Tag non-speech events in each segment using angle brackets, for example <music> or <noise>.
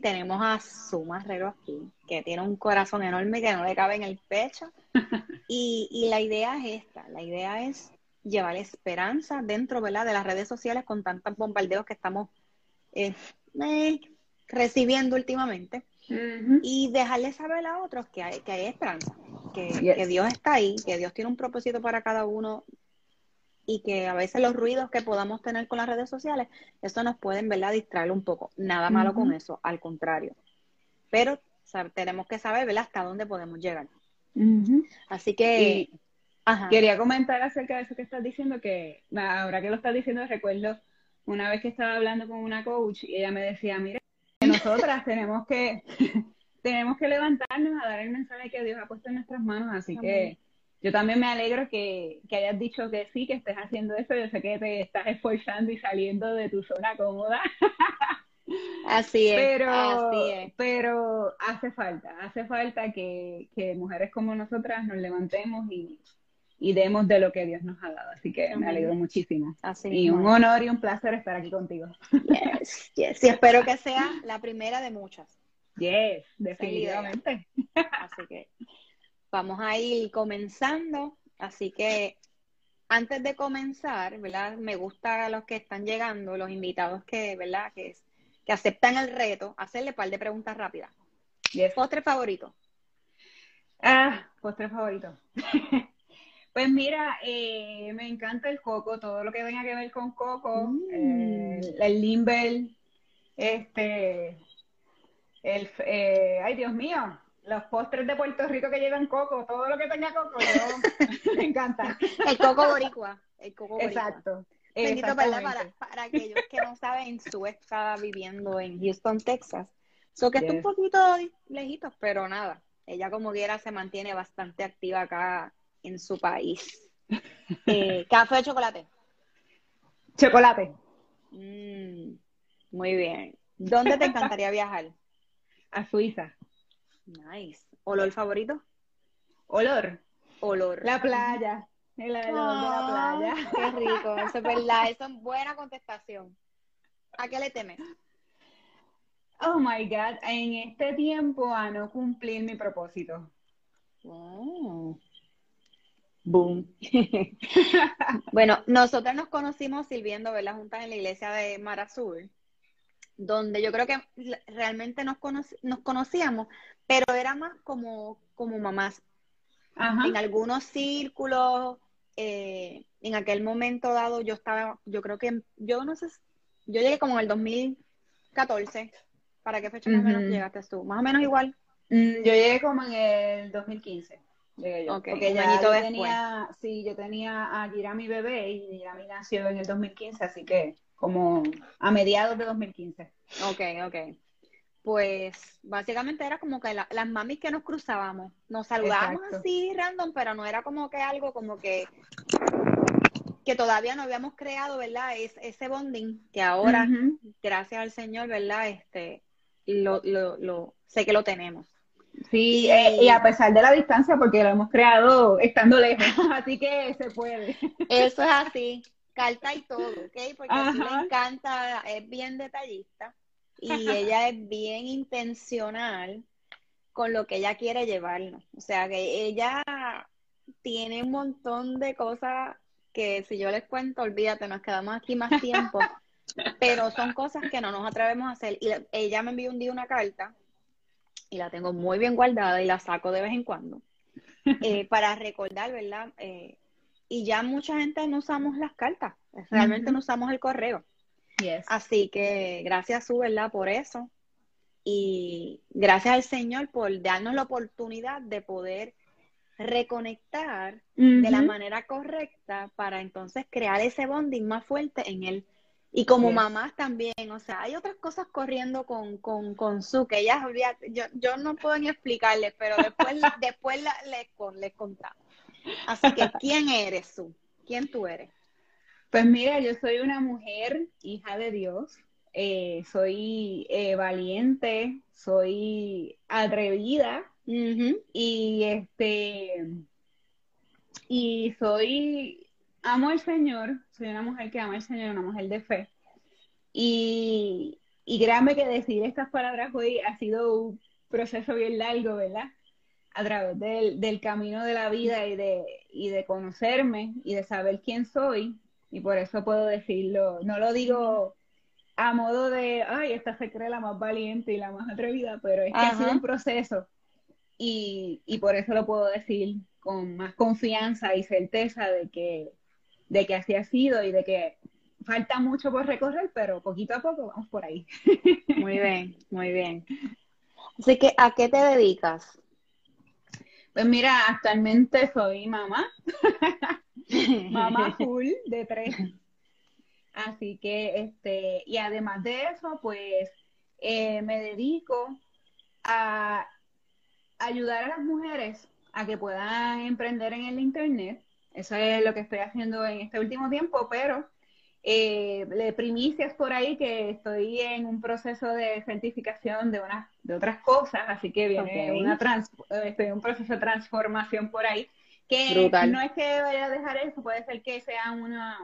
Y tenemos a su Marrero aquí, que tiene un corazón enorme que no le cabe en el pecho. <laughs> Y, la idea es esta, la idea es llevar esperanza dentro ¿verdad? de las redes sociales con tantos bombardeos que estamos eh, eh, recibiendo últimamente. Y dejarle saber a otros que hay, que hay esperanza, que, que Dios está ahí, que Dios tiene un propósito para cada uno y que a veces los ruidos que podamos tener con las redes sociales, eso nos pueden, ¿verdad?, distraer un poco. Nada malo con eso, al contrario. Pero tenemos que saber, ¿verdad?, hasta dónde podemos llegar. Así que... Quería comentar acerca de eso que estás diciendo, que ahora que lo estás diciendo, recuerdo una vez que estaba hablando con una coach y ella me decía, mira, nosotras tenemos que, <laughs> tenemos que levantarnos a dar el mensaje que Dios ha puesto en nuestras manos, así que yo también me alegro que, hayas dicho que sí, que estés haciendo eso. Yo sé que te estás esforzando y saliendo de tu zona cómoda. <laughs> Así es. Pero, pero hace falta, hace falta que, mujeres como nosotras nos levantemos y, demos de lo que Dios nos ha dado. Así que me alegro muchísimo. Así y un honor y un placer estar aquí contigo. Yes, yes. Y espero que sea la primera de muchas. Yes, definitivamente. Así que vamos a ir comenzando, así que antes de comenzar, ¿verdad? Me gusta a los que están llegando, los invitados que, ¿verdad? Que, que aceptan el reto, hacerle un par de preguntas rápidas. Yes. ¿Postre favorito? Ah, postre favorito. <laughs> pues mira, eh, me encanta el coco, todo lo que tenga que ver con coco, mm. eh, el limber, este, el, eh, ay Dios mío, los postres de Puerto Rico que llevan coco, todo lo que tenga coco, <laughs> me encanta. El coco boricua. El coco boricua. Exacto. Bendito. Para, para aquellos que no saben, Sue está viviendo en Houston, Texas. So que está un poquito lejito, pero nada. Ella como quiera se mantiene bastante activa acá en su país. <laughs> Eh, ¿Café o chocolate? Chocolate. Mm, muy bien. ¿Dónde te encantaría viajar? <laughs> A Suiza. Nice. ¿Olor favorito? Olor. Olor. La playa. El olor de la playa. Qué rico. Eso es verdad. Eso es buena contestación. ¿A qué le temes? Oh my God. En este tiempo a no cumplir mi propósito. Oh. Boom. <laughs> bueno, nosotros nos conocimos sirviendo, ¿verdad? Juntas en la iglesia de Mar Azul donde yo creo que realmente nos, nos conocíamos, pero era más como, como mamás. En algunos círculos, eh, en aquel momento dado, yo estaba, yo creo que, yo no sé, yo llegué como en el 2014. ¿Para qué fecha más o menos llegaste tú? Más o menos igual. Mm, yo llegué como en el 2015. Llegué yo. porque ya yo tenía, sí, yo tenía a Girami bebé y Girami nació en el 2015, así que como a mediados de 2015. Ok, ok. Pues básicamente era como que las mamis que nos cruzábamos, nos saludábamos así random, pero no era como que algo como que que todavía no habíamos creado, ¿verdad? Es, ese bonding que ahora, gracias al Señor, ¿verdad? Este, lo, lo, lo, sé que lo tenemos. Sí, y, a pesar de la distancia, porque lo hemos creado estando lejos, <laughs> así que se puede. Eso es así, carta y todo, ¿ok? Porque a le encanta, es bien detallista y ella es bien intencional con lo que ella quiere llevarnos. O sea, que ella tiene un montón de cosas que si yo les cuento, olvídate, nos quedamos aquí más tiempo. <laughs> pero son cosas que no nos atrevemos a hacer. Y ella me envió un día una carta y la tengo muy bien guardada y la saco de vez en cuando eh, <laughs> para recordar, ¿verdad? Eh, y ya mucha gente no usamos las cartas, realmente no usamos el correo. Así que gracias, su, ¿verdad? Por eso. Y gracias al Señor por darnos la oportunidad de poder reconectar de la manera correcta para entonces crear ese bonding más fuerte en él. Y como mamás también, o sea, hay otras cosas corriendo con, con, con su, que ellas yo, yo no puedo ni explicarles, pero después, <laughs> después les, les contamos. Así que, ¿quién eres su? ¿Quién tú eres? Pues mira, yo soy una mujer, hija de Dios, eh, soy eh, valiente, soy atrevida y este y soy amo al Señor, soy una mujer que ama al Señor, una mujer de fe. Y, y créanme que decir estas palabras hoy ha sido un proceso bien largo, ¿verdad? A través del, del camino de la vida y de, y de conocerme y de saber quién soy. Y por eso puedo decirlo. No lo digo a modo de, ay, esta se cree la más valiente y la más atrevida, pero es que ha sido un proceso. Y, y por eso lo puedo decir con más confianza y certeza de que de que así ha sido y de que falta mucho por recorrer, pero poquito a poco vamos por ahí. Muy bien, muy bien. Así que, ¿a qué te dedicas? Pues mira, actualmente soy mamá, <laughs> mamá full de tres. Así que, este, y además de eso, pues eh, me dedico a ayudar a las mujeres a que puedan emprender en el Internet eso es lo que estoy haciendo en este último tiempo, pero eh, le primicias por ahí que estoy en un proceso de certificación de unas de otras cosas, así que viene una trans, estoy en un proceso de transformación por ahí, que no es que vaya a dejar eso, puede ser que sea una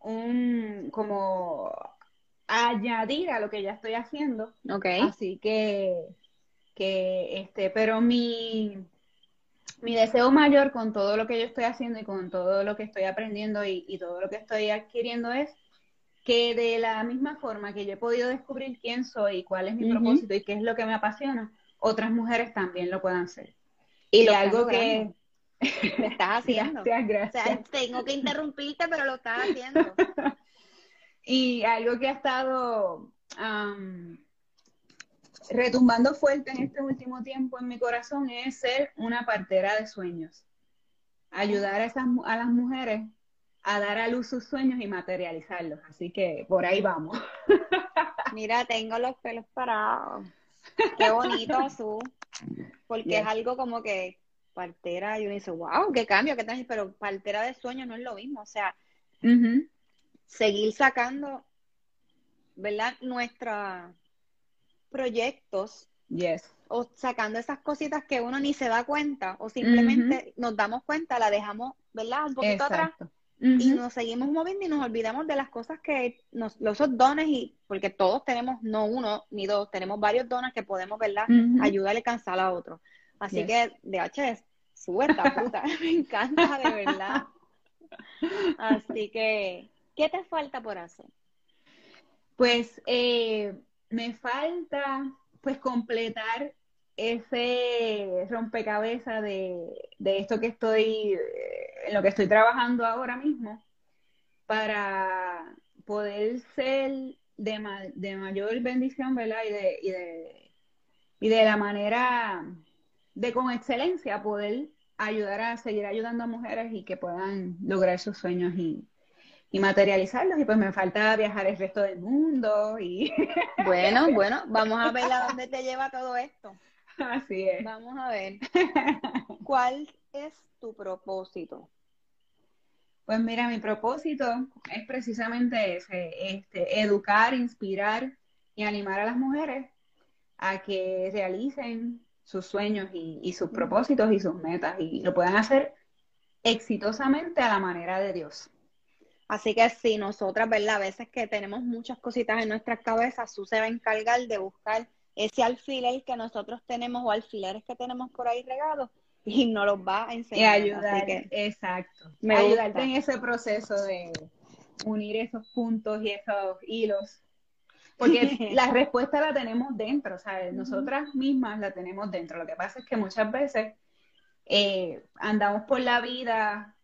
un como añadir a lo que ya estoy haciendo. Okay. Así que que este, pero mi mi deseo mayor con todo lo que yo estoy haciendo y con todo lo que estoy aprendiendo y, todo lo que estoy adquiriendo es que de la misma forma que yo he podido descubrir quién soy, cuál es mi propósito y qué es lo que me apasiona, otras mujeres también lo puedan hacer. Y, lo algo que <laughs> estás haciendo. gracias, tengo que interrumpirte, pero lo estás haciendo. <laughs> y algo que ha estado retumbando fuerte en este último tiempo en mi corazón es ser una partera de sueños. Ayudar a, esas, a las mujeres a dar a luz sus sueños y materializarlos. Así que por ahí vamos. <laughs> Mira, tengo los pelos parados. Qué bonito, Su. Porque es algo como que partera, y uno dice, wow, qué cambio, qué tal, pero partera de sueños no es lo mismo. O sea, seguir sacando, ¿verdad? Nuestra proyectos yes. o sacando esas cositas que uno ni se da cuenta o simplemente nos damos cuenta, la dejamos, ¿verdad? Un poquito atrás y nos seguimos moviendo y nos olvidamos de las cosas que nos, los dones y porque todos tenemos no uno ni dos, tenemos varios dones que podemos, ¿verdad? Ayudarle a cansar a otro. Así que DH sube esta puta, <laughs> me encanta de verdad. Así que, ¿qué te falta por hacer? Pues eh, me falta pues completar ese rompecabezas de, esto que estoy, en lo que estoy trabajando ahora mismo, para poder ser de, de mayor bendición, ¿verdad? Y de, y de, y de la manera de con excelencia poder ayudar a seguir ayudando a mujeres y que puedan lograr sus sueños y, y materializarlos. Y pues me falta viajar el resto del mundo y... <laughs> Bueno, bueno, vamos a ver a dónde te lleva todo esto. Así es. Vamos a ver. <laughs> ¿Cuál es tu propósito? Pues mira, mi propósito es precisamente ese, este, educar, inspirar y animar a las mujeres a que realicen sus sueños y, sus propósitos y sus metas y lo puedan hacer exitosamente a la manera de Dios. Así que si nosotras, ¿verdad? A veces que tenemos muchas cositas en nuestras cabezas, Su se va a encargar de buscar ese alfiler que nosotros tenemos o alfileres que tenemos por ahí regados y nos los va a enseñar. Y ayudar, exacto. Me ayudarte en ese proceso de unir esos puntos y esos hilos. Porque <laughs> la respuesta la tenemos dentro, ¿sabes? Nosotras mismas la tenemos dentro. Lo que pasa es que muchas veces eh, andamos por la vida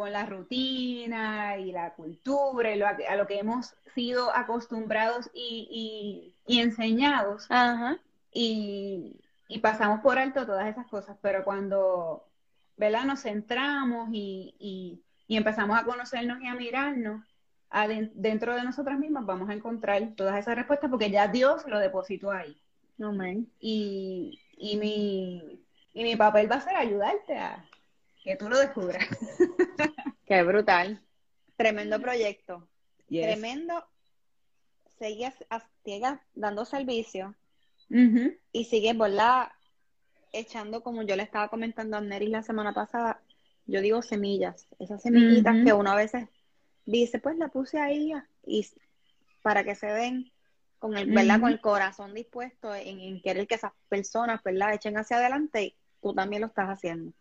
con la rutina y la cultura y lo, a lo que hemos sido acostumbrados y, enseñados. Y, y pasamos por alto todas esas cosas, pero cuando ¿verdad? nos centramos y, empezamos a conocernos y a mirarnos, dentro de nosotras mismas vamos a encontrar todas esas respuestas porque ya Dios lo depositó ahí. Y, y, mi, y mi papel va a ser ayudarte a que tú lo descubras. <laughs> Qué brutal. Tremendo proyecto. Tremendo. Sigues, sigues dando servicio y sigues, ¿verdad? Echando, como yo le estaba comentando a Neris la semana pasada, yo digo semillas, esas semillitas que uno a veces dice, pues la puse ahí y para que se den con el, ¿verdad? Con el corazón dispuesto en, querer que esas personas, ¿verdad? Echen hacia adelante y tú también lo estás haciendo.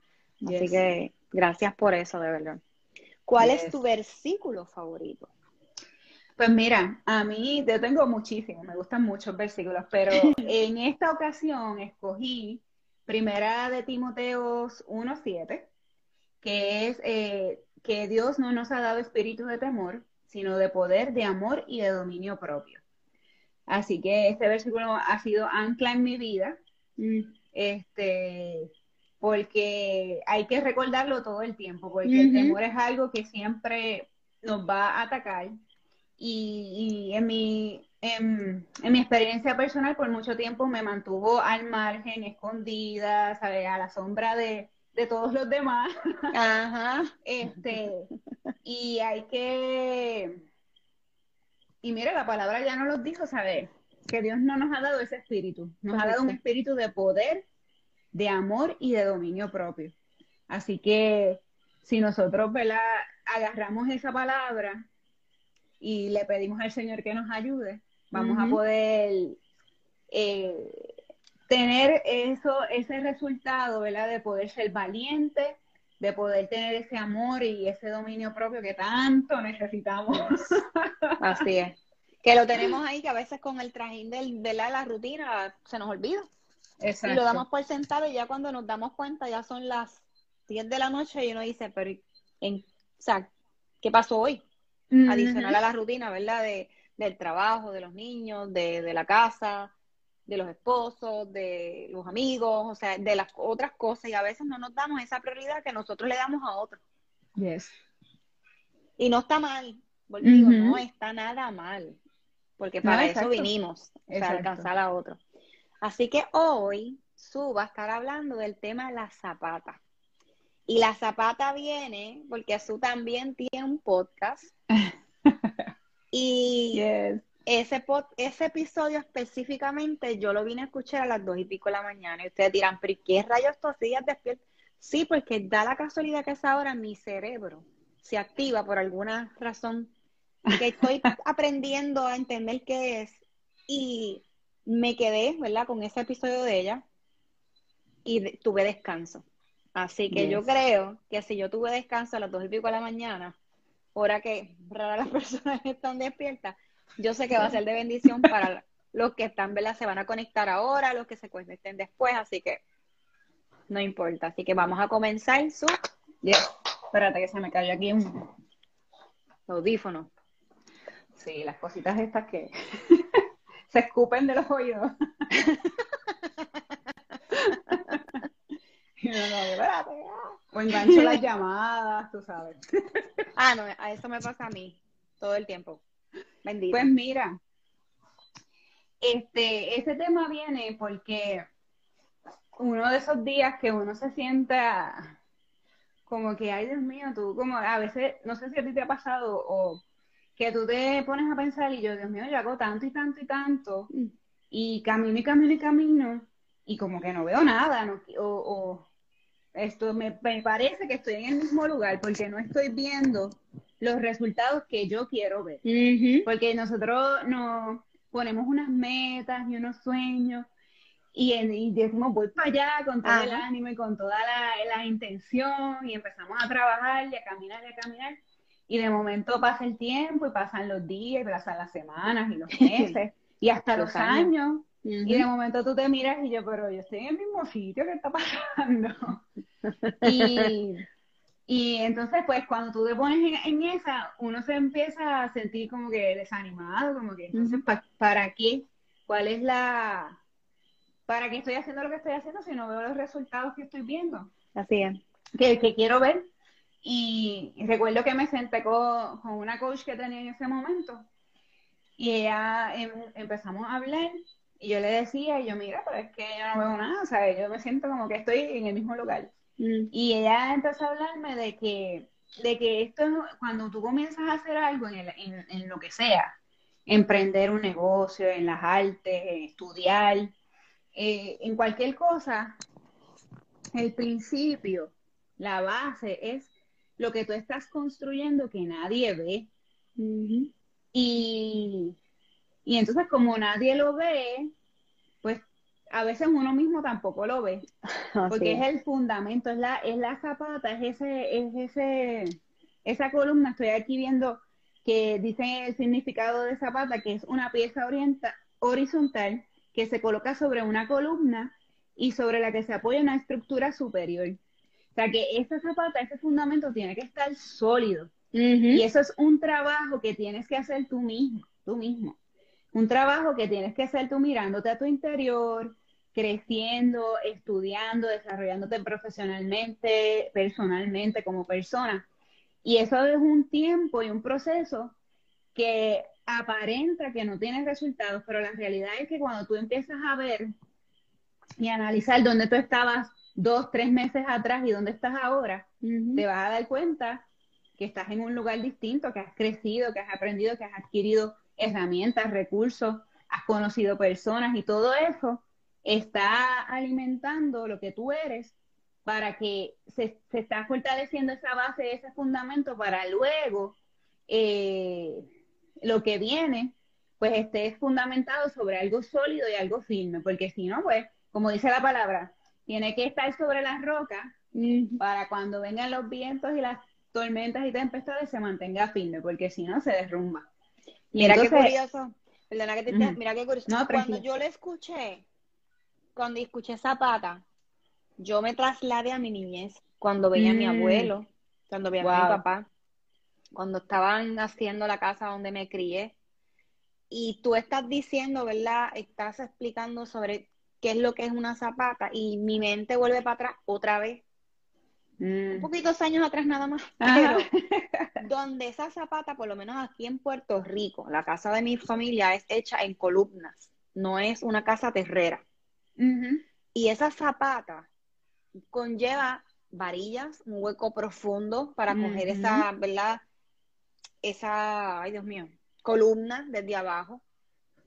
Así que gracias por eso, de verdad. ¿Cuál es tu versículo favorito? Pues mira, a mí yo tengo muchísimos, me gustan muchos versículos, pero <laughs> en esta ocasión escogí Primera de Timoteos 1.7, que es eh, que Dios no nos ha dado espíritu de temor, sino de poder, de amor y de dominio propio. Así que este versículo ha sido ancla en mi vida, mm. este, porque hay que recordarlo todo el tiempo, porque el temor es algo que siempre nos va a atacar y, en, mi, en, mi experiencia personal por mucho tiempo me mantuvo al margen, escondida, ¿sabes? A la sombra de, todos los demás. <laughs> Ajá. Este, y hay que... Y mira, la palabra ya no los dijo, ¿sabes? Que Dios no nos ha dado ese espíritu, nos ha dado un espíritu de poder, de amor y de dominio propio. Así que si nosotros, ¿verdad? Agarramos esa palabra y le pedimos al Señor que nos ayude, vamos a poder eh, tener eso, ese resultado, ¿verdad? De poder ser valiente, de poder tener ese amor y ese dominio propio que tanto necesitamos. <laughs> Así es. Que lo tenemos ahí, que a veces con el trajín del, de la, rutina se nos olvida. Exacto. Y lo damos por sentado y ya cuando nos damos cuenta ya son las 10 de la noche y uno dice, pero en, o sea, ¿qué pasó hoy? adicional a la rutina, ¿verdad? De, del trabajo, de los niños, de, de, la casa, de los esposos, de los amigos, o sea, de las otras cosas y a veces no nos damos esa prioridad que nosotros le damos a otros. Yes. Y no está mal, porque digo, no está nada mal, porque para eso vinimos, para alcanzar a otros. Así que hoy Su va a estar hablando del tema de la zapata. Y la zapata viene porque Su también tiene un podcast. <laughs> y ese, ese episodio específicamente yo lo vine a escuchar a las dos y pico de la mañana. Y ustedes dirán, pero ¿qué rayos estos días despierto? Sí, porque da la casualidad que esa hora mi cerebro se activa por alguna razón que estoy <laughs> aprendiendo a entender qué es. Y me quedé, ¿verdad? Con ese episodio de ella y tuve descanso. Así que yo creo que si yo tuve descanso a las dos y pico de la mañana, hora que rara las <laughs> personas están despiertas, yo sé que va a ser de bendición para los que están, ¿verdad? Se van a conectar ahora, los que se conecten después, así que no importa. Así que vamos a comenzar su... Espérate que se me cayó aquí un audífono. Sí, las cositas estas que se escupen de los oídos. <laughs> O engancho las llamadas, tú sabes. <laughs> Ah, no, a eso me pasa a mí todo el tiempo. Bendito. Pues mira, este, ese tema viene porque uno de esos días que uno se sienta como que, ay Dios mío, tú como a veces, no sé si a ti te ha pasado o que tú te pones a pensar y yo, Dios mío, yo hago tanto y tanto y tanto y camino y camino y camino y como que no veo nada, no, o, o esto me, me, parece que estoy en el mismo lugar porque no estoy viendo los resultados que yo quiero ver. Porque nosotros nos ponemos unas metas y unos sueños y, y decimos voy para allá con todo el ánimo y con toda la, la, intención y empezamos a trabajar y a caminar y a caminar y de momento pasa el tiempo y pasan los días y pasan las semanas y los <laughs> meses y hasta los, años, y de momento tú te miras y yo pero yo estoy en el mismo sitio que está pasando <laughs> y y entonces, pues, cuando tú te pones en, esa, uno se empieza a sentir como que desanimado, como que, entonces, ¿para qué? ¿Cuál es la... ¿Para qué estoy haciendo lo que estoy haciendo si no veo los resultados que estoy viendo? Así es. Que, que quiero ver. Y recuerdo que me senté con, con, una coach que tenía en ese momento y ella em, empezamos a hablar y yo le decía, y yo, mira, pero es que yo no veo nada, o sea, yo me siento como que estoy en el mismo lugar. Mm. Y ella empezó a hablarme de que, de que esto, cuando tú comienzas a hacer algo en, el, en, lo que sea, emprender un negocio, en las artes, estudiar, eh, en cualquier cosa, el principio, la base es lo que tú estás construyendo que nadie ve. y, y entonces como nadie lo ve, pues a veces uno mismo tampoco lo ve, <laughs> porque es el fundamento, es la, es la zapata, es ese, es ese, esa columna, estoy aquí viendo que dice el significado de zapata, que es una pieza orienta, horizontal que se coloca sobre una columna y sobre la que se apoya una estructura superior. O sea que esa zapata, ese fundamento tiene que estar sólido. Y eso es un trabajo que tienes que hacer tú mismo, tú mismo. Un trabajo que tienes que hacer tú mirándote a tu interior, creciendo, estudiando, desarrollándote profesionalmente, personalmente, como persona. Y eso es un tiempo y un proceso que aparenta que no tiene resultados, pero la realidad es que cuando tú empiezas a ver y analizar dónde tú estabas dos, tres meses atrás y dónde estás ahora, te vas a dar cuenta que estás en un lugar distinto, que has crecido, que has aprendido, que has adquirido herramientas, recursos, has conocido personas y todo eso está alimentando lo que tú eres para que se, se está fortaleciendo esa base, ese fundamento para luego eh, lo que viene, pues esté fundamentado sobre algo sólido y algo firme, porque si no, pues, como dice la palabra, tiene que estar sobre las rocas para cuando vengan los vientos y las tormentas y tempestades se mantenga firme, porque si no se derrumba. Mira qué curioso, perdona que te, mira qué curioso. cuando yo le escuché, cuando escuché Zapata, yo me trasladé a mi niñez, cuando veía a mi mm. abuelo, cuando veía a mi papá, cuando estaban haciendo la casa donde me crié. Y tú estás diciendo, ¿verdad? Estás explicando sobre qué es lo que es una zapata y mi mente vuelve para atrás otra vez. Un mm. poquitos años atrás nada más, pero <laughs> donde esa zapata, por lo menos aquí en Puerto Rico, la casa de mi familia es hecha en columnas, no es una casa terrera. Y esa zapata conlleva varillas, un hueco profundo para coger esa, ¿verdad? Esa, ay Dios mío, columna desde abajo.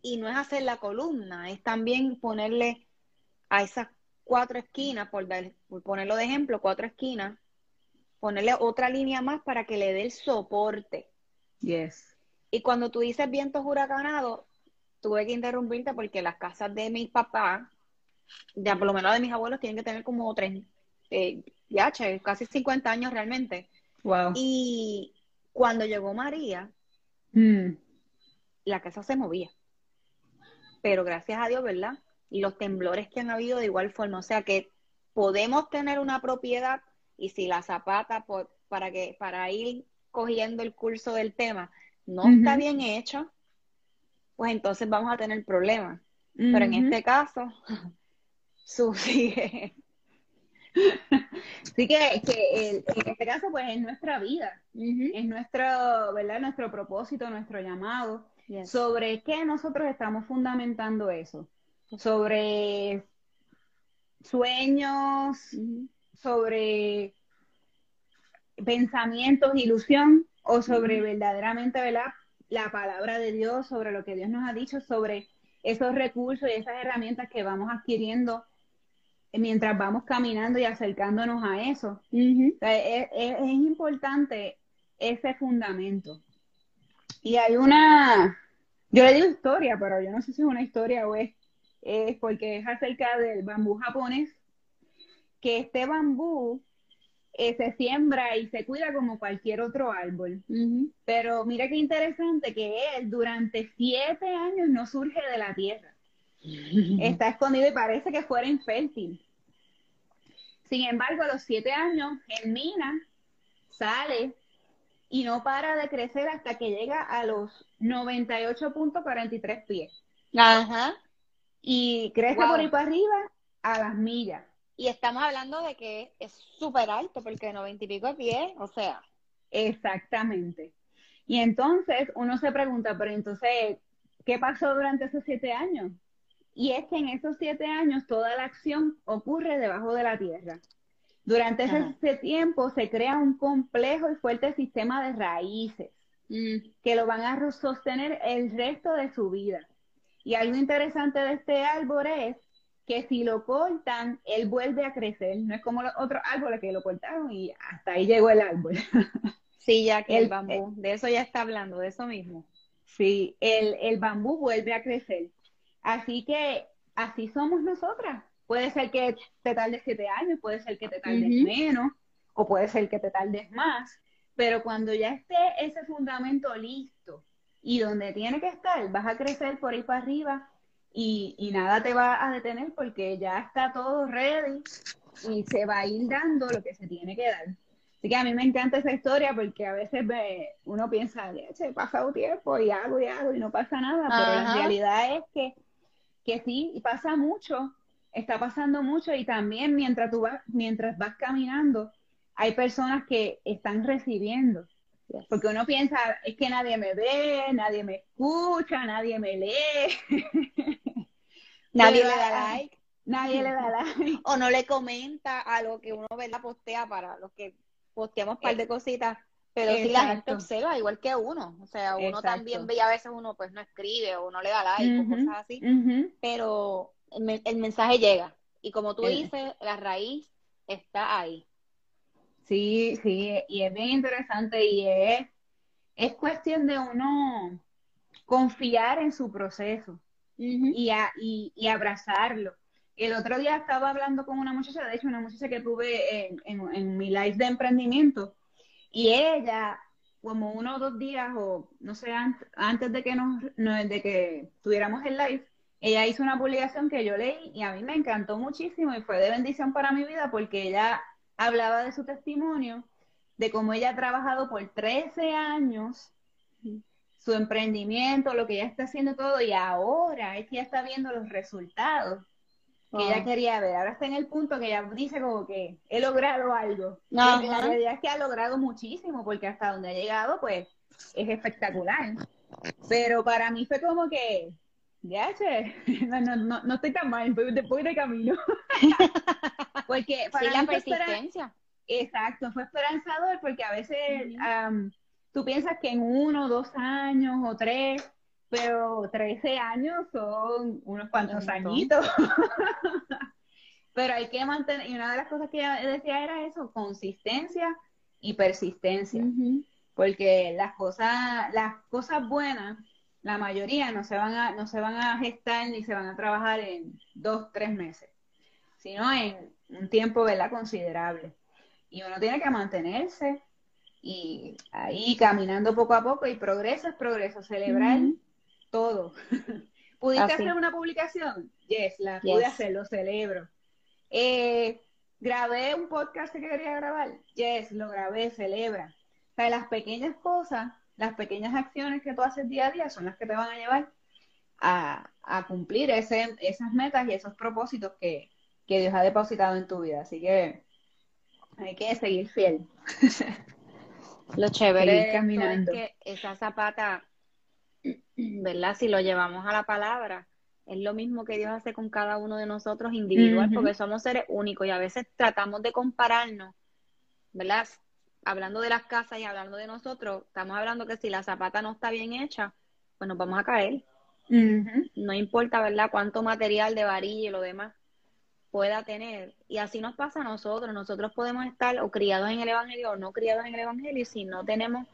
Y no es hacer la columna, es también ponerle a esas cuatro esquinas, por, por ponerlo de ejemplo, cuatro esquinas, ponerle otra línea más para que le dé el soporte. Yes. Y cuando tú dices vientos huracanados, tuve que interrumpirte porque las casas de mi papá ya por lo menos de mis abuelos, tienen que tener como tres, eh, ya, casi 50 años realmente. Wow. Y cuando llegó María, mm. la casa se movía. Pero gracias a Dios, ¿verdad? Y los temblores que han habido de igual forma. O sea que podemos tener una propiedad y si la zapata, para, que, para ir cogiendo el curso del tema, no está bien hecha, pues entonces vamos a tener problemas. Pero en este caso, <laughs> su Así que, que en este caso, pues es nuestra vida, es nuestro, ¿verdad? Nuestro propósito, nuestro llamado. ¿Sobre qué nosotros estamos fundamentando eso? Sobre sueños, sobre pensamientos, ilusión, o sobre verdaderamente, ¿verdad? La palabra de Dios, sobre lo que Dios nos ha dicho, sobre esos recursos y esas herramientas que vamos adquiriendo mientras vamos caminando y acercándonos a eso. es, importante ese fundamento. Y hay una, yo le digo historia, pero yo no sé si es una historia o es, es porque es acerca del bambú japonés, que este bambú eh, se siembra y se cuida como cualquier otro árbol. Pero mira qué interesante que él durante siete años no surge de la tierra. <laughs> Está escondido y parece que fuera infértil. Sin embargo, a los siete años germina, sale y no para de crecer hasta que llega a los 98.43 pies. Ajá. Y crece por ahí para arriba a las millas. Y estamos hablando de que es súper alto, porque 90 y pico de pies, o sea. Exactamente. Y entonces uno se pregunta, pero entonces, ¿qué pasó durante esos siete años? Y es que en esos siete años toda la acción ocurre debajo de la tierra. Durante ese tiempo se crea un complejo y fuerte sistema de raíces. Que lo van a sostener el resto de su vida. Y algo interesante de este árbol es que si lo cortan, él vuelve a crecer. No es como los otros árboles que lo cortaron y hasta ahí llegó el árbol. <laughs> Sí, ya que el, bambú, de eso ya está hablando, de eso mismo. Sí, el, el bambú vuelve a crecer. Así que así somos nosotras. Puede ser que te tardes siete años, puede ser que te tardes menos, o puede ser que te tardes más, pero cuando ya esté ese fundamento listo y donde tiene que estar, vas a crecer por ahí para arriba y, y nada te va a detener porque ya está todo ready y se va a ir dando lo que se tiene que dar. Así que a mí me encanta esa historia porque a veces uno piensa, he pasado tiempo y hago y hago y no pasa nada, pero la realidad es que que sí, pasa mucho, está pasando mucho y también mientras tú vas, mientras vas caminando, hay personas que están recibiendo. Porque uno piensa, es que nadie me ve, nadie me escucha, nadie me lee. <laughs> nadie le da like. Nadie le da like. O no le comenta a lo que uno ve la postea para los que posteamos un par de cositas pero si la gente observa, igual que uno. O sea, uno también ve a veces uno pues no escribe o no le da like o cosas así. Pero el, mensaje llega. Y como tú dices, la raíz está ahí. Sí, sí, y es bien interesante y es, es cuestión de uno confiar en su proceso y, y, abrazarlo. El otro día estaba hablando con una muchacha, de hecho, una muchacha que tuve en, en, en mi live de emprendimiento, y ella, como uno o dos días, o no sé, antes, de que nos, de que tuviéramos el live, ella hizo una publicación que yo leí y a mí me encantó muchísimo y fue de bendición para mi vida porque ella hablaba de su testimonio, de cómo ella ha trabajado por 13 años su emprendimiento, lo que ella está haciendo todo y ahora es que ella está viendo los resultados que ella quería ver. Ahora está en el punto que ella dice como que he logrado algo. La realidad es que ha logrado muchísimo porque hasta donde ha llegado pues es espectacular. Pero para mí fue como que, ya, che, <laughs> no, no, no, estoy tan mal, voy, de camino. <laughs> porque para la persistencia. exacto, fue esperanzador porque a veces tú piensas que en uno, dos años o tres pero 13 años son unos cuantos añitos. <laughs> pero hay que mantener, y una de las cosas que ella decía era eso, consistencia y persistencia. Porque las cosas, las cosas buenas, la mayoría no se van a, no se van a gestar ni se van a trabajar en dos, tres meses, sino en un tiempo, ¿verdad? considerable. Y uno tiene que mantenerse y ahí caminando poco a poco y progreso es progreso, celebrar todo. <laughs> ¿Pudiste hacer una publicación? Yes, la pude hacer, lo celebro. Eh, grabé un podcast que quería grabar. Yes, lo grabé, celebra. O sea, las pequeñas cosas, las pequeñas acciones que tú haces día a día son las que te van a llevar a, cumplir ese, esas metas y esos propósitos que, que Dios ha depositado en tu vida. Así que hay que seguir fiel. <laughs> Lo chévere es que esa zapata, ¿verdad? Si lo llevamos a la palabra, es lo mismo que Dios hace con cada uno de nosotros individual, porque somos seres únicos y a veces tratamos de compararnos, ¿verdad? Hablando de las casas y hablando de nosotros, estamos hablando que si la zapata no está bien hecha, pues nos vamos a caer. No importa, ¿verdad?, cuánto material de varilla y lo demás pueda tener. Y así nos pasa a nosotros. Nosotros podemos estar o criados en el Evangelio o no criados en el Evangelio y si no tenemos,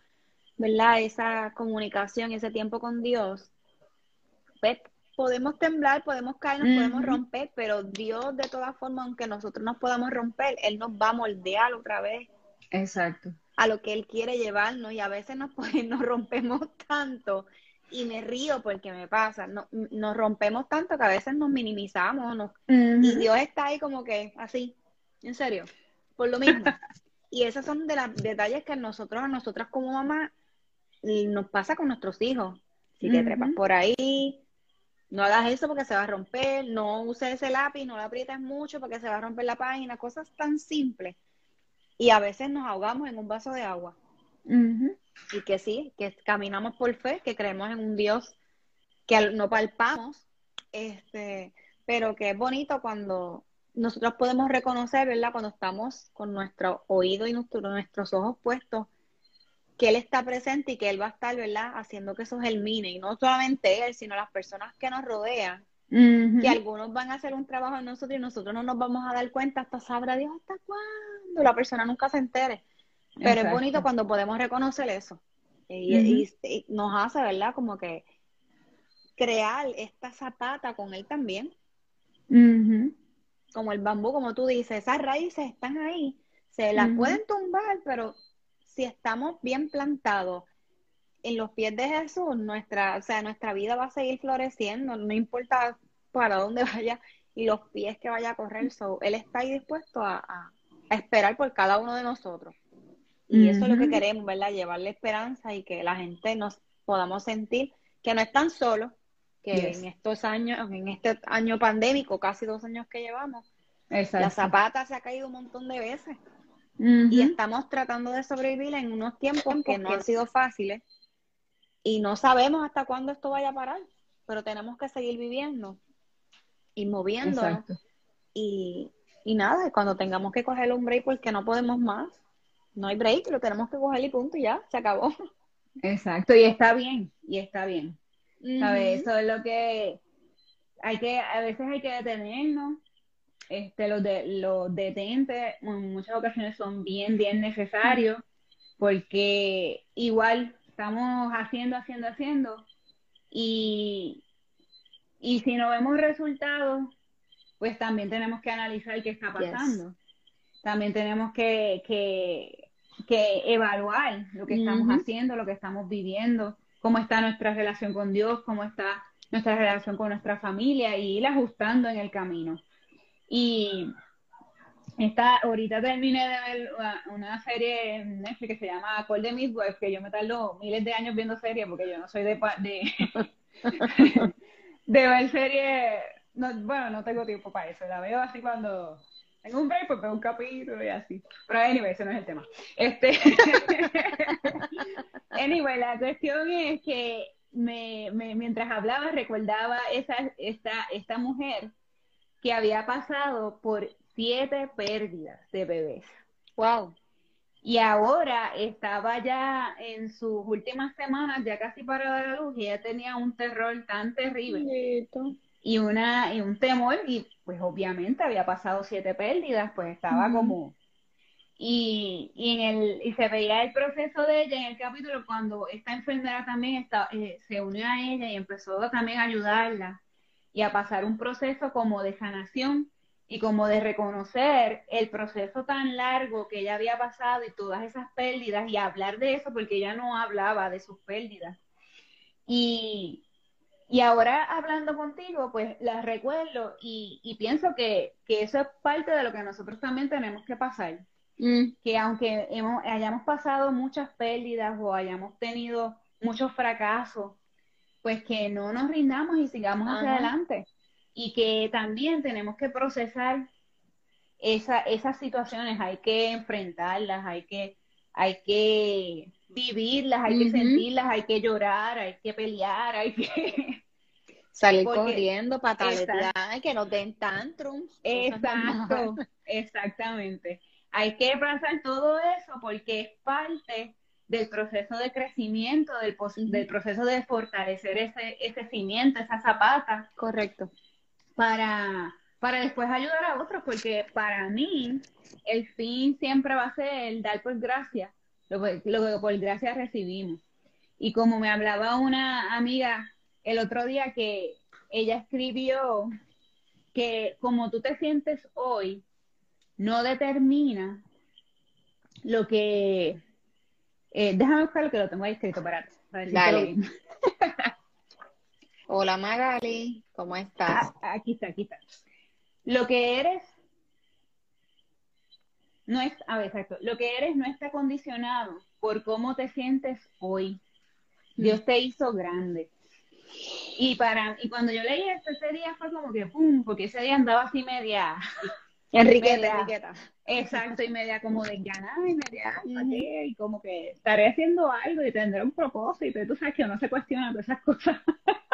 ¿verdad?, esa comunicación, ese tiempo con Dios, pues podemos temblar, podemos caer, nos podemos romper, pero Dios de todas formas, aunque nosotros nos podamos romper, Él nos va a moldear otra vez. Exacto. A lo que Él quiere llevarnos y a veces nos, <laughs> nos rompemos tanto y me río porque me pasa, no, nos rompemos tanto que a veces nos minimizamos y Dios está ahí como que así, en serio, por lo mismo. <laughs> y esos son de los detalles que a nosotros, a nosotras como mamá, nos pasa con nuestros hijos. Si te trepas por ahí, no hagas eso porque se va a romper, no uses ese lápiz, no lo aprietes mucho porque se va a romper la página, cosas tan simples. Y a veces nos ahogamos en un vaso de agua y que sí, que caminamos por fe, que creemos en un Dios que no palpamos, este, pero que es bonito cuando nosotros podemos reconocer, ¿verdad? Cuando estamos con nuestro oído y nuestros ojos puestos, que Él está presente y que Él va a estar, ¿verdad? Haciendo que eso germine, y no solamente Él, sino las personas que nos rodean, que algunos van a hacer un trabajo en nosotros y nosotros no nos vamos a dar cuenta hasta sabrá Dios hasta cuándo, la persona nunca se entere. Pero es bonito cuando podemos reconocer eso. Y, nos hace, ¿verdad? Como que crear esta zapata con él también. Como el bambú, como tú dices, esas raíces están ahí. Se las pueden tumbar, pero si estamos bien plantados en los pies de Jesús, nuestra, o sea, nuestra vida va a seguir floreciendo, no importa para dónde <laughs> vaya y los pies que vaya a correr. So, él está ahí dispuesto a esperar por cada uno de nosotros. Y eso es lo que queremos, ¿verdad? Llevarle esperanza y que la gente nos podamos sentir que no están solos, que en estos años, en este año pandémico, casi dos años que llevamos, la zapata se ha caído un montón de veces. Y estamos tratando de sobrevivir en unos tiempos que no han sido fáciles y no sabemos hasta cuándo esto vaya a parar, pero tenemos que seguir viviendo y moviéndonos. Y, y nada, cuando tengamos que coger un break porque no podemos más, no hay break, lo tenemos que coger y punto y ya, se acabó. Exacto, y está bien, y está bien. ¿Sabes? Eso es lo que hay que, a veces hay que detenernos. Este, los, de, los detentes en muchas ocasiones son bien, bien necesarios, porque igual estamos haciendo, haciendo, haciendo, y, y si no vemos resultados, pues también tenemos que analizar qué está pasando. También tenemos que, que que evaluar lo que estamos haciendo, lo que estamos viviendo, cómo está nuestra relación con Dios, cómo está nuestra relación con nuestra familia y ir ajustando en el camino. Y esta, ahorita terminé de ver una, serie en Netflix que se llama Call de Midwife, que yo me tardo miles de años viendo series porque yo no soy de, de, <laughs> de ver series, bueno, no tengo tiempo para eso, la veo así cuando tengo un break, pues veo un capítulo y así. Pero anyway, ese no es el tema. Este <laughs> anyway, la cuestión es que me, mientras hablaba recordaba esa, esta, esta mujer que había pasado por siete pérdidas de bebés. Wow. Y ahora estaba ya en sus últimas semanas, ya casi para dar a luz, y ella tenía un terror tan terrible y, una, y un temor, y pues obviamente había pasado siete pérdidas, pues estaba como... Y, y, en el, y se veía el proceso de ella en el capítulo cuando esta enfermera también está, eh, se unió a ella y empezó también a ayudarla y a pasar un proceso como de sanación y como de reconocer el proceso tan largo que ella había pasado y todas esas pérdidas y hablar de eso porque ella no hablaba de sus pérdidas. Y, y ahora hablando contigo, pues las recuerdo y, pienso que, eso es parte de lo que nosotros también tenemos que pasar. Mm. Que aunque hemos, hayamos pasado muchas pérdidas o hayamos tenido muchos fracasos, pues que no nos rindamos y sigamos hacia adelante. Y que también tenemos que procesar esa, esas situaciones hay que enfrentarlas, hay que, hay que vivirlas, hay que sentirlas, hay que llorar, hay que pelear, hay que <laughs> salir corriendo, patalear, que nos den tantrums. Exacto, <laughs> exactamente. Hay que pasar todo eso porque es parte del proceso de crecimiento, del, del proceso de fortalecer ese, ese cimiento, esa zapata. Correcto. Para, para después ayudar a otros, porque para mí el fin siempre va a ser el dar por gracia, lo, lo que por gracia recibimos. Y como me hablaba una amiga el otro día que ella escribió que como tú te sientes hoy, no determina lo que... Eh, déjame buscar lo que lo tengo ahí escrito para, Dale. <laughs> Hola Magali, ¿cómo estás? Ah, aquí está, aquí está. Lo que eres no es, a ver, exacto, lo que eres no está condicionado por cómo te sientes hoy. Dios te hizo grande. Y para y cuando yo leí esto ese día fue como que pum, porque ese día andaba así media Enriqueta, Enriqueta. Exacto, y media como desganada y media y como que estaré haciendo algo y tendré un propósito y tú sabes que uno se cuestiona todas esas cosas. <laughs>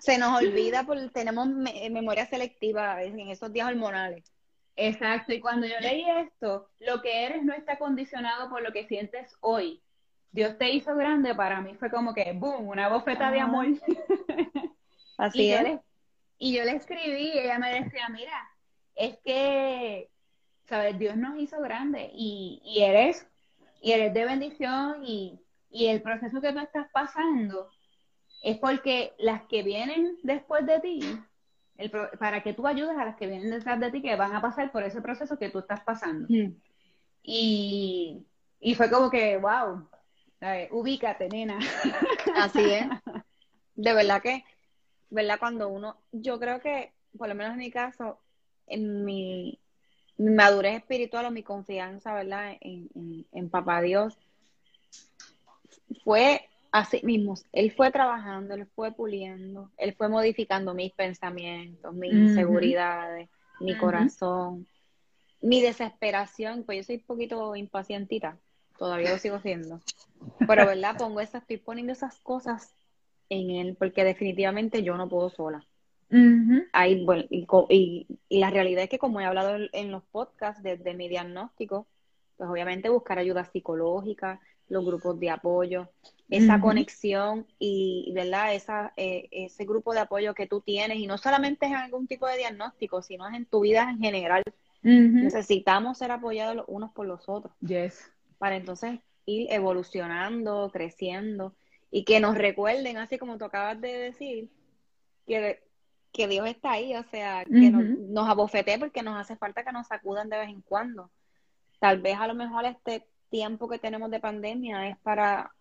Se nos olvida porque tenemos memoria selectiva en esos días hormonales. Exacto, y cuando yo leí esto, lo que eres no está condicionado por lo que sientes hoy, Dios te hizo grande, para mí fue como que, boom, una bofeta de amor. <laughs> Así y es. Yo le, y yo le escribí y ella me decía, mira, es que, ¿sabes? Dios nos hizo grande y, y eres, y eres de bendición y, y el proceso que tú estás pasando es porque las que vienen después de ti, el, para que tú ayudes a las que vienen detrás de ti que van a pasar por ese proceso que tú estás pasando. Y, y fue como que, wow, ubícate, nena. Así es. <laughs> De verdad que, ¿verdad? Cuando uno, yo creo que, por lo menos en mi caso, en mi, madurez espiritual o mi confianza, ¿verdad? En, en, Papá Dios, fue así mismo. Él fue trabajando, él fue puliendo, él fue modificando mis pensamientos, mis inseguridades, mi corazón, mi desesperación, pues yo soy un poquito impacientita todavía lo sigo siendo. Pero, ¿verdad? Pongo esas, estoy poniendo esas cosas en él, porque definitivamente yo no puedo sola. y, la realidad es que como he hablado en los podcasts desde mi diagnóstico, pues obviamente buscar ayuda psicológica, los grupos de apoyo, esa conexión y, ¿verdad? Esa, eh, ese grupo de apoyo que tú tienes, y no solamente es en algún tipo de diagnóstico, sino es en tu vida en general. Necesitamos ser apoyados los unos por los otros. Yes para entonces ir evolucionando, creciendo y que nos recuerden, así como tú acabas de decir, que, que Dios está ahí, o sea, que nos, nos abofete porque nos hace falta que nos sacudan de vez en cuando. Tal vez a lo mejor este tiempo que tenemos de pandemia es para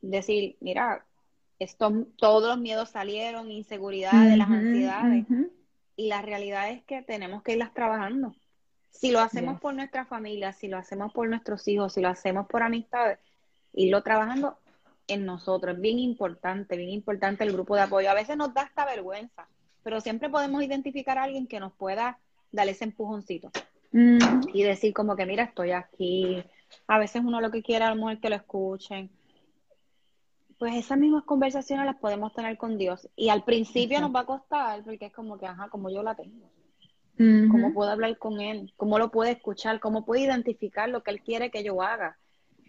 decir, mira, esto, todos los miedos salieron, inseguridades, las ansiedades, y la realidad es que tenemos que irlas trabajando. Si lo hacemos por nuestra familia, si lo hacemos por nuestros hijos, si lo hacemos por amistades, irlo trabajando en nosotros. Es bien importante, bien importante el grupo de apoyo. A veces nos da esta vergüenza, pero siempre podemos identificar a alguien que nos pueda dar ese empujoncito y decir como que, mira, estoy aquí. A veces uno lo que quiere a lo mejor que lo escuchen. Pues esas mismas conversaciones las podemos tener con Dios. Y al principio nos va a costar porque es como que, ajá, como yo la tengo cómo puedo hablar con él, cómo lo puedo escuchar, cómo puedo identificar lo que él quiere que yo haga.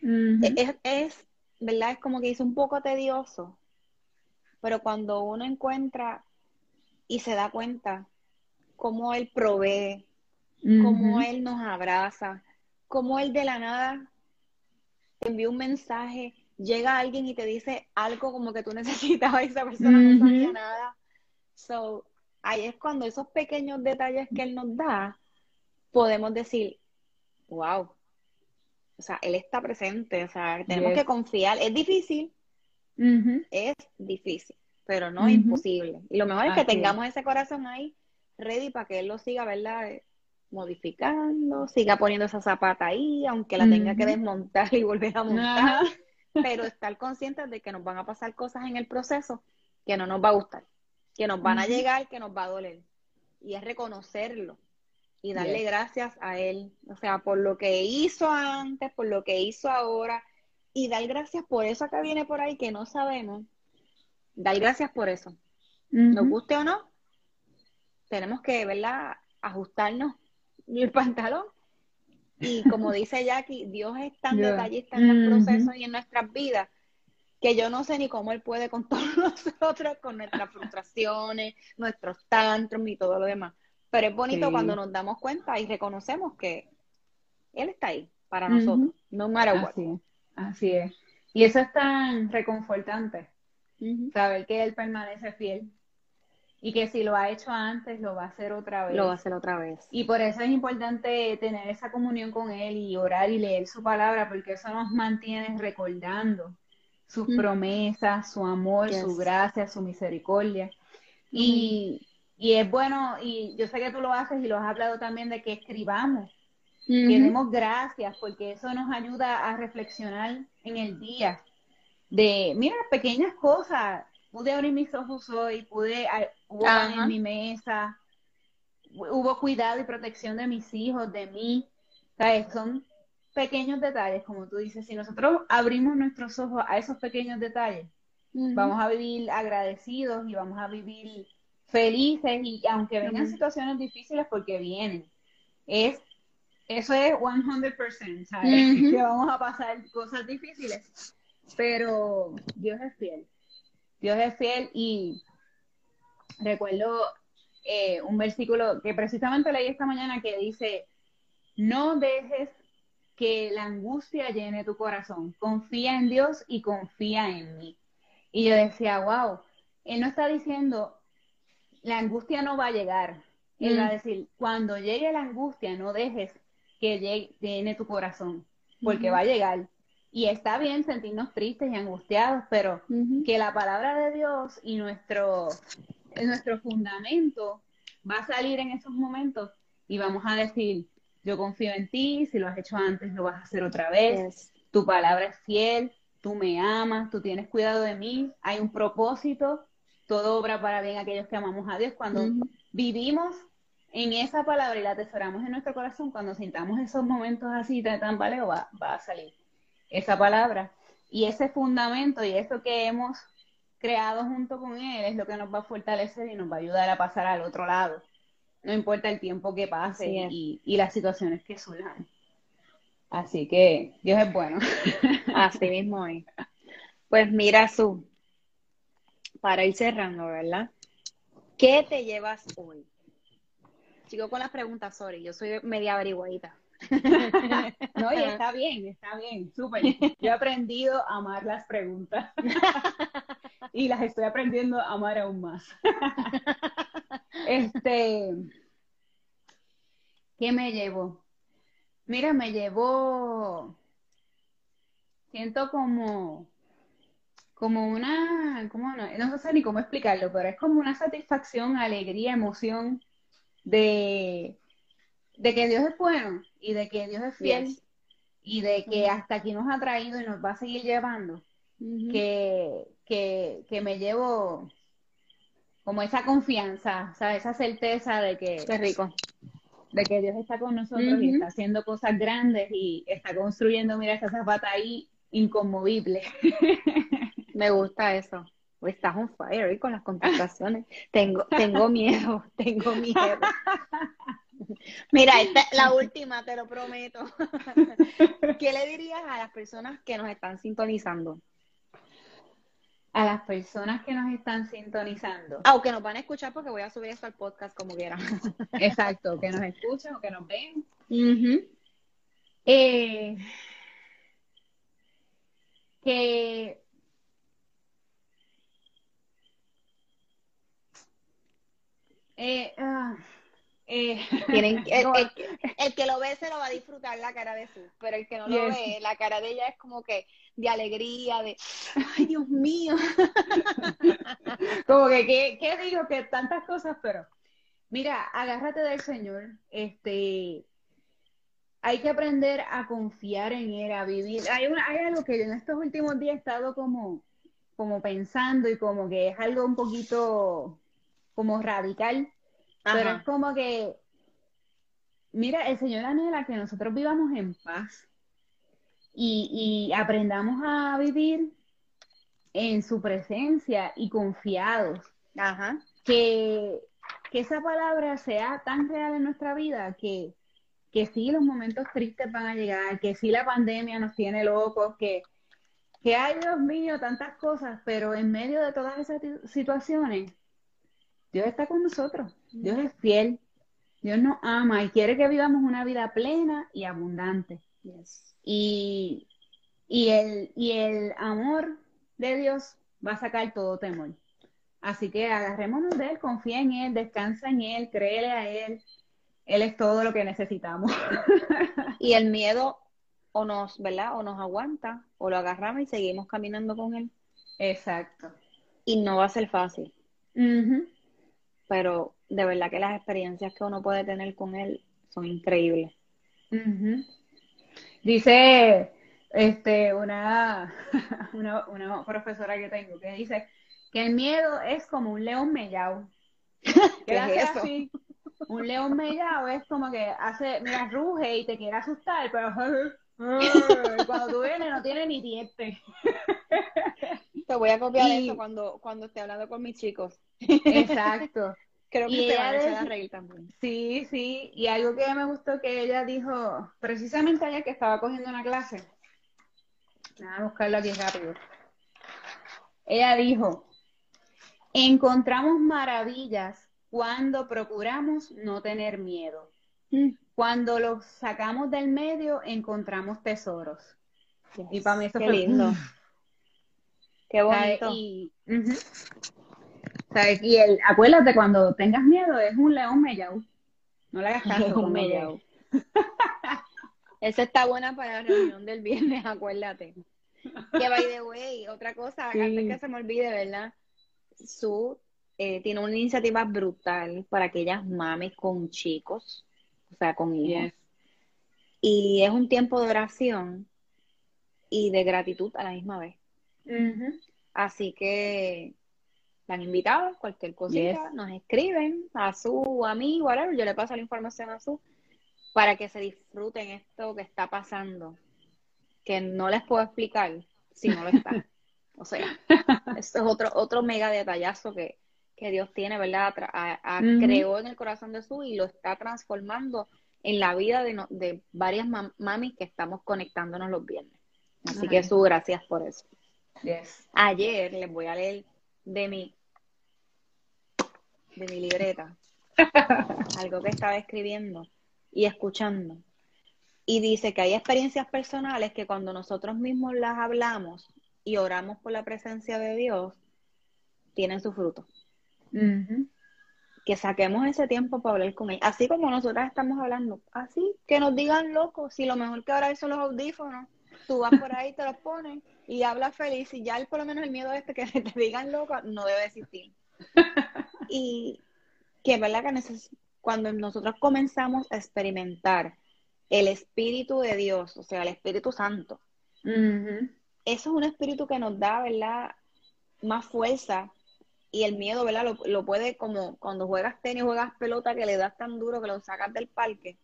es, es, ¿verdad? Es como que es un poco tedioso, pero cuando uno encuentra y se da cuenta cómo él provee, cómo él nos abraza, cómo él de la nada te envía un mensaje, llega alguien y te dice algo como que tú <laughs> necesitabas y esa persona no sabía nada. So, ahí es cuando esos pequeños detalles que Él nos da, podemos decir, wow, o sea, Él está presente, o sea, tenemos que confiar. Es difícil, es difícil, pero no es imposible. Y lo mejor es que tengamos ese corazón ahí ready para que Él lo siga, ¿verdad? Modificando, siga poniendo esa zapata ahí, aunque la tenga que desmontar y volver a montar. Pero estar conscientes de que nos van a pasar cosas en el proceso que no nos va a gustar que nos van a llegar, que nos va a doler. Y es reconocerlo. y darle gracias a Él, o sea, por lo que hizo antes, por lo que hizo ahora, y dar gracias por eso que viene por ahí que no sabemos, dar gracias por eso. Nos guste o no, tenemos que, ¿verdad?, ajustarnos el pantalón. Y como dice Jackie, Dios es tan detallista en el proceso y en nuestras vidas que yo no sé ni cómo Él puede con <laughs> todos nosotros, con nuestras frustraciones, nuestros tantrum y todo lo demás. Pero es bonito cuando nos damos cuenta y reconocemos que Él está ahí para nosotros, no matter what. Así es. Así es. Y eso es tan reconfortante, saber que Él permanece fiel y que si lo ha hecho antes, lo va a hacer otra vez. Lo va a hacer otra vez. Y por eso es importante tener esa comunión con Él y orar y leer su palabra, porque eso nos mantiene recordando sus promesas, su amor, su gracia, su misericordia. Y y es bueno, y yo sé que tú lo haces y lo has hablado también de que escribamos, que demos gracias, porque eso nos ayuda a reflexionar en el día. De, mira, pequeñas cosas. Pude abrir mis ojos hoy, pude, hubo en mi mesa, hubo cuidado y protección de mis hijos, de mí. ¿Sabes? Son pequeños detalles, como tú dices. Si nosotros abrimos nuestros ojos a esos pequeños detalles, vamos a vivir agradecidos y vamos a vivir felices y aunque vengan situaciones difíciles porque vienen, es eso es 100%, ¿sabes? <laughs> Que vamos a pasar cosas difíciles, pero Dios es fiel. Dios es fiel y recuerdo eh, un versículo que precisamente leí esta mañana que dice, no dejes que la angustia llene tu corazón, confía en Dios y confía en mí. Y yo decía, wow, Él no está diciendo, la angustia no va a llegar. Él va a mm. decir, cuando llegue la angustia, no dejes que llegue tu corazón, porque va a llegar. Y está bien sentirnos tristes y angustiados, pero que la palabra de Dios y nuestro, nuestro fundamento va a salir en esos momentos y vamos a decir, yo confío en ti, si lo has hecho antes, lo vas a hacer otra vez, tu palabra es fiel, tú me amas, tú tienes cuidado de mí, hay un propósito todo obra para bien aquellos que amamos a Dios. Cuando vivimos en esa palabra y la atesoramos en nuestro corazón, cuando sintamos esos momentos así de tambaleo, va, va a salir esa palabra. Y ese fundamento y eso que hemos creado junto con Él es lo que nos va a fortalecer y nos va a ayudar a pasar al otro lado. No importa el tiempo que pase y, y, las situaciones que surjan. Así que Dios es bueno. <laughs> Así mismo es. Pues mira, Su, para ir cerrando, ¿verdad? ¿Qué te llevas hoy? Sigo con las preguntas, sorry, yo soy media averiguadita. <laughs> no, y está bien, está bien, súper. Yo he aprendido a amar las preguntas <laughs> y las estoy aprendiendo a amar aún más. <laughs> este, ¿qué me llevo? Mira, me llevo, siento como como una, ¿cómo no? no sé ni cómo explicarlo, pero es como una satisfacción, alegría, emoción de, de que Dios es bueno y de que Dios es fiel y de que hasta aquí nos ha traído y nos va a seguir llevando, que, que, que, me llevo como esa confianza, o esa certeza de que... Qué rico. De que Dios está con nosotros y está haciendo cosas grandes y está construyendo, mira, esa zapata ahí inconmovible. <laughs> Me gusta eso. Estás on fire con las contestaciones. Tengo, tengo miedo, <laughs> tengo miedo. <laughs> Mira, <laughs> esta, la última, te lo prometo. <laughs> ¿Qué le dirías a las personas que nos están sintonizando? A las personas que nos están sintonizando. Aunque nos van a escuchar porque voy a subir esto al podcast como quieran. <laughs> Exacto, que nos escuchen o que nos ven. eh, que Eh, ah, eh, <laughs> el, que lo ve se lo va a disfrutar la cara de su, pero el que no lo ve, la cara de ella es como que de alegría, de ay Dios mío. <laughs> como que, ¿qué, digo? Que tantas cosas, pero mira, agárrate del Señor, este hay que aprender a confiar en Él, a vivir. Hay, hay algo que en estos últimos días he estado como, como pensando y como que es algo un poquito como radical, pero es como que mira, el Señor anhela que nosotros vivamos en paz y, y aprendamos a vivir en su presencia y confiados. Ajá. Que, que esa palabra sea tan real en nuestra vida que, que sí los momentos tristes van a llegar, que sí la pandemia nos tiene locos, que, que hay, Dios mío, tantas cosas, pero en medio de todas esas situaciones, Dios está con nosotros, Dios es fiel, Dios nos ama y quiere que vivamos una vida plena y abundante. Y, y, el, y el amor de Dios va a sacar todo temor. Así que agarrémonos de Él, confía en Él, descansa en Él, créele a Él. Él es todo lo que necesitamos. <laughs> y el miedo o nos, ¿verdad? O nos aguanta, o lo agarramos y seguimos caminando con Él. Exacto. Y no va a ser fácil. Pero de verdad que las experiencias que uno puede tener con Él son increíbles. Dice este, una, <laughs> una, una profesora que tengo que dice que el miedo es como un león mellao. <laughs> ¿Qué es eso? Un león mellao es como que hace, mira, ruge y te quiere asustar, pero <laughs> cuando tú vienes no tiene ni dientes. Te voy a copiar eso cuando, cuando esté hablando con mis chicos. Exacto. <laughs> Creo que y se van a echar a reír también. Sí, sí. Y algo que me gustó que ella dijo, precisamente ayer que estaba cogiendo una clase. Voy a buscarlo aquí rápido. Ella dijo, encontramos maravillas cuando procuramos no tener miedo. Mm. Cuando los sacamos del medio, encontramos tesoros. Y para mí eso Qué lindo. <laughs> Qué bonito. Y, ¿sabes? y el, acuérdate, cuando tengas miedo, es un león mellau. No le hagas <laughs> caso. un mellau. <laughs> Esa está buena para la reunión del viernes, <laughs> acuérdate. Que by the way, otra cosa, antes que se me olvide, ¿verdad? Su eh, tiene una iniciativa brutal para aquellas mames con chicos, o sea, con hijos. Y es un tiempo de oración y de gratitud a la misma vez. Así que han invitado, cualquier cosita, nos escriben a su, a mí, whatever, yo le paso la información a su, para que se disfruten esto que está pasando, que no les puedo explicar si no lo está. o sea, <laughs> esto es otro, otro mega detallazo que, que Dios tiene, ¿verdad? Creó en el corazón de su y lo está transformando en la vida de, de varias mamis que estamos conectándonos los viernes. Así que su gracias por eso. Ayer les voy a leer de mi de mi libreta <laughs> algo que estaba escribiendo y escuchando. Y dice que hay experiencias personales que cuando nosotros mismos las hablamos y oramos por la presencia de Dios, tienen su fruto. Que saquemos ese tiempo para hablar con él. Así como nosotras estamos hablando. Así que nos digan locos. Si lo mejor que ahora son los audífonos. Tú vas por ahí, te los pones y hablas feliz. Y ya por lo menos el miedo este que <laughs> te digan loco no debe existir. <laughs> y que es verdad que cuando nosotros comenzamos a experimentar el Espíritu de Dios, o sea, el Espíritu Santo, eso es un espíritu que nos da, ¿verdad? Más fuerza y el miedo, ¿verdad? Lo, lo, puede como cuando juegas tenis, juegas pelota que le das tan duro que lo sacas del parque.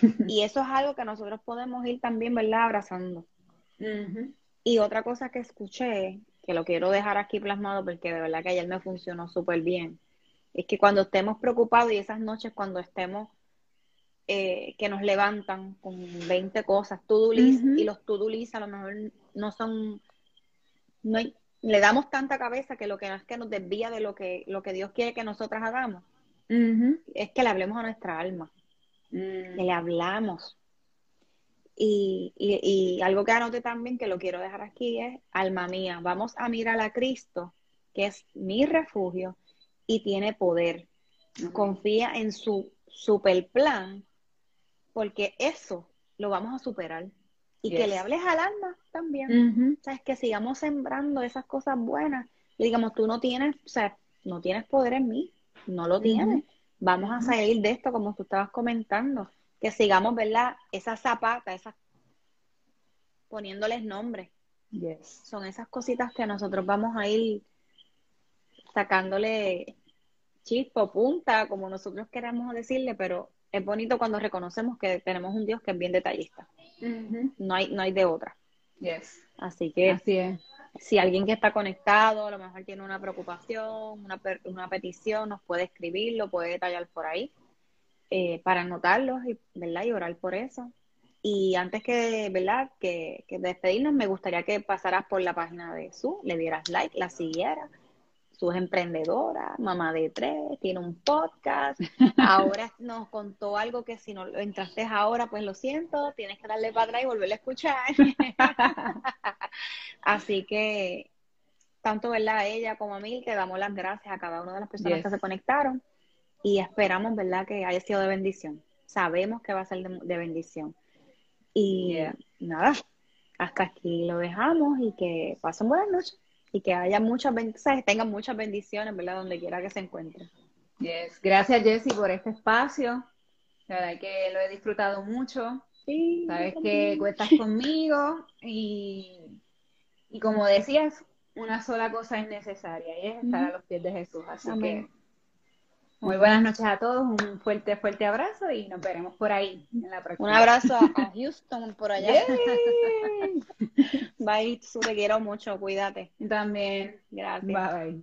<laughs> y eso es algo que nosotros podemos ir también, ¿verdad? Abrazando. Y otra cosa que escuché, que lo quiero dejar aquí plasmado porque de verdad que ayer me funcionó súper bien, es que cuando estemos preocupados y esas noches cuando estemos, eh, que nos levantan con 20 cosas, to-do list, y los to-do list a lo mejor no son, no hay, le damos tanta cabeza que lo que no es que nos desvía de lo que, lo que Dios quiere que nosotras hagamos, es que le hablemos a nuestra alma, que le hablamos. Y, y, algo que anote también, que lo quiero dejar aquí, es, alma mía, vamos a mirar a Cristo, que es mi refugio y tiene poder. Confía en su super plan, porque eso lo vamos a superar y que le hables al alma también. O sea, es que sigamos sembrando esas cosas buenas. Y digamos, tú no tienes, o sea, no tienes poder en mí, no lo tienes. Vamos a salir de esto, como tú estabas comentando, que sigamos, ¿verdad? Esas zapatas, esas poniéndoles nombre. Son esas cositas que nosotros vamos a ir sacándole chispo, punta, como nosotros queramos decirle, pero es bonito cuando reconocemos que tenemos un Dios que es bien detallista. No hay, no hay de otra. Yes. Así que Así es. si alguien que está conectado, a lo mejor tiene una preocupación, una petición, nos puede escribir, lo puede detallar por ahí, eh, para anotarlos y, ¿verdad? y orar por eso. Y antes que, ¿verdad? Que, que despedirnos, me gustaría que pasaras por la página de Su, le dieras like, la siguieras. Su es emprendedora, mamá de tres, tiene un podcast. Ahora <laughs> nos contó algo que si no lo entraste ahora, pues lo siento, tienes que darle para atrás y volverlo a escuchar. <laughs> Así que, tanto ¿verdad? a ella como a mí, te damos las gracias a cada una de las personas Yes. que se conectaron y esperamos ¿verdad? que haya sido de bendición. Sabemos que va a ser de, de bendición. Y Yeah. nada, hasta aquí lo dejamos y que pasen buenas noches y que haya muchas bendiciones, tengan muchas bendiciones, ¿verdad? Donde quiera que se encuentren. Yes. Gracias, Jessy, por este espacio. La verdad que lo he disfrutado mucho. Sí, Sabes que cuentas <laughs> conmigo y, y como decías, una sola cosa es necesaria y es estar a los pies de Jesús. Así Amén. que muy buenas noches a todos, un fuerte, fuerte abrazo y nos veremos por ahí en la próxima. Un abrazo a, Houston por allá. <laughs> Bye, Su, te quiero mucho, cuídate. También. Gracias. Bye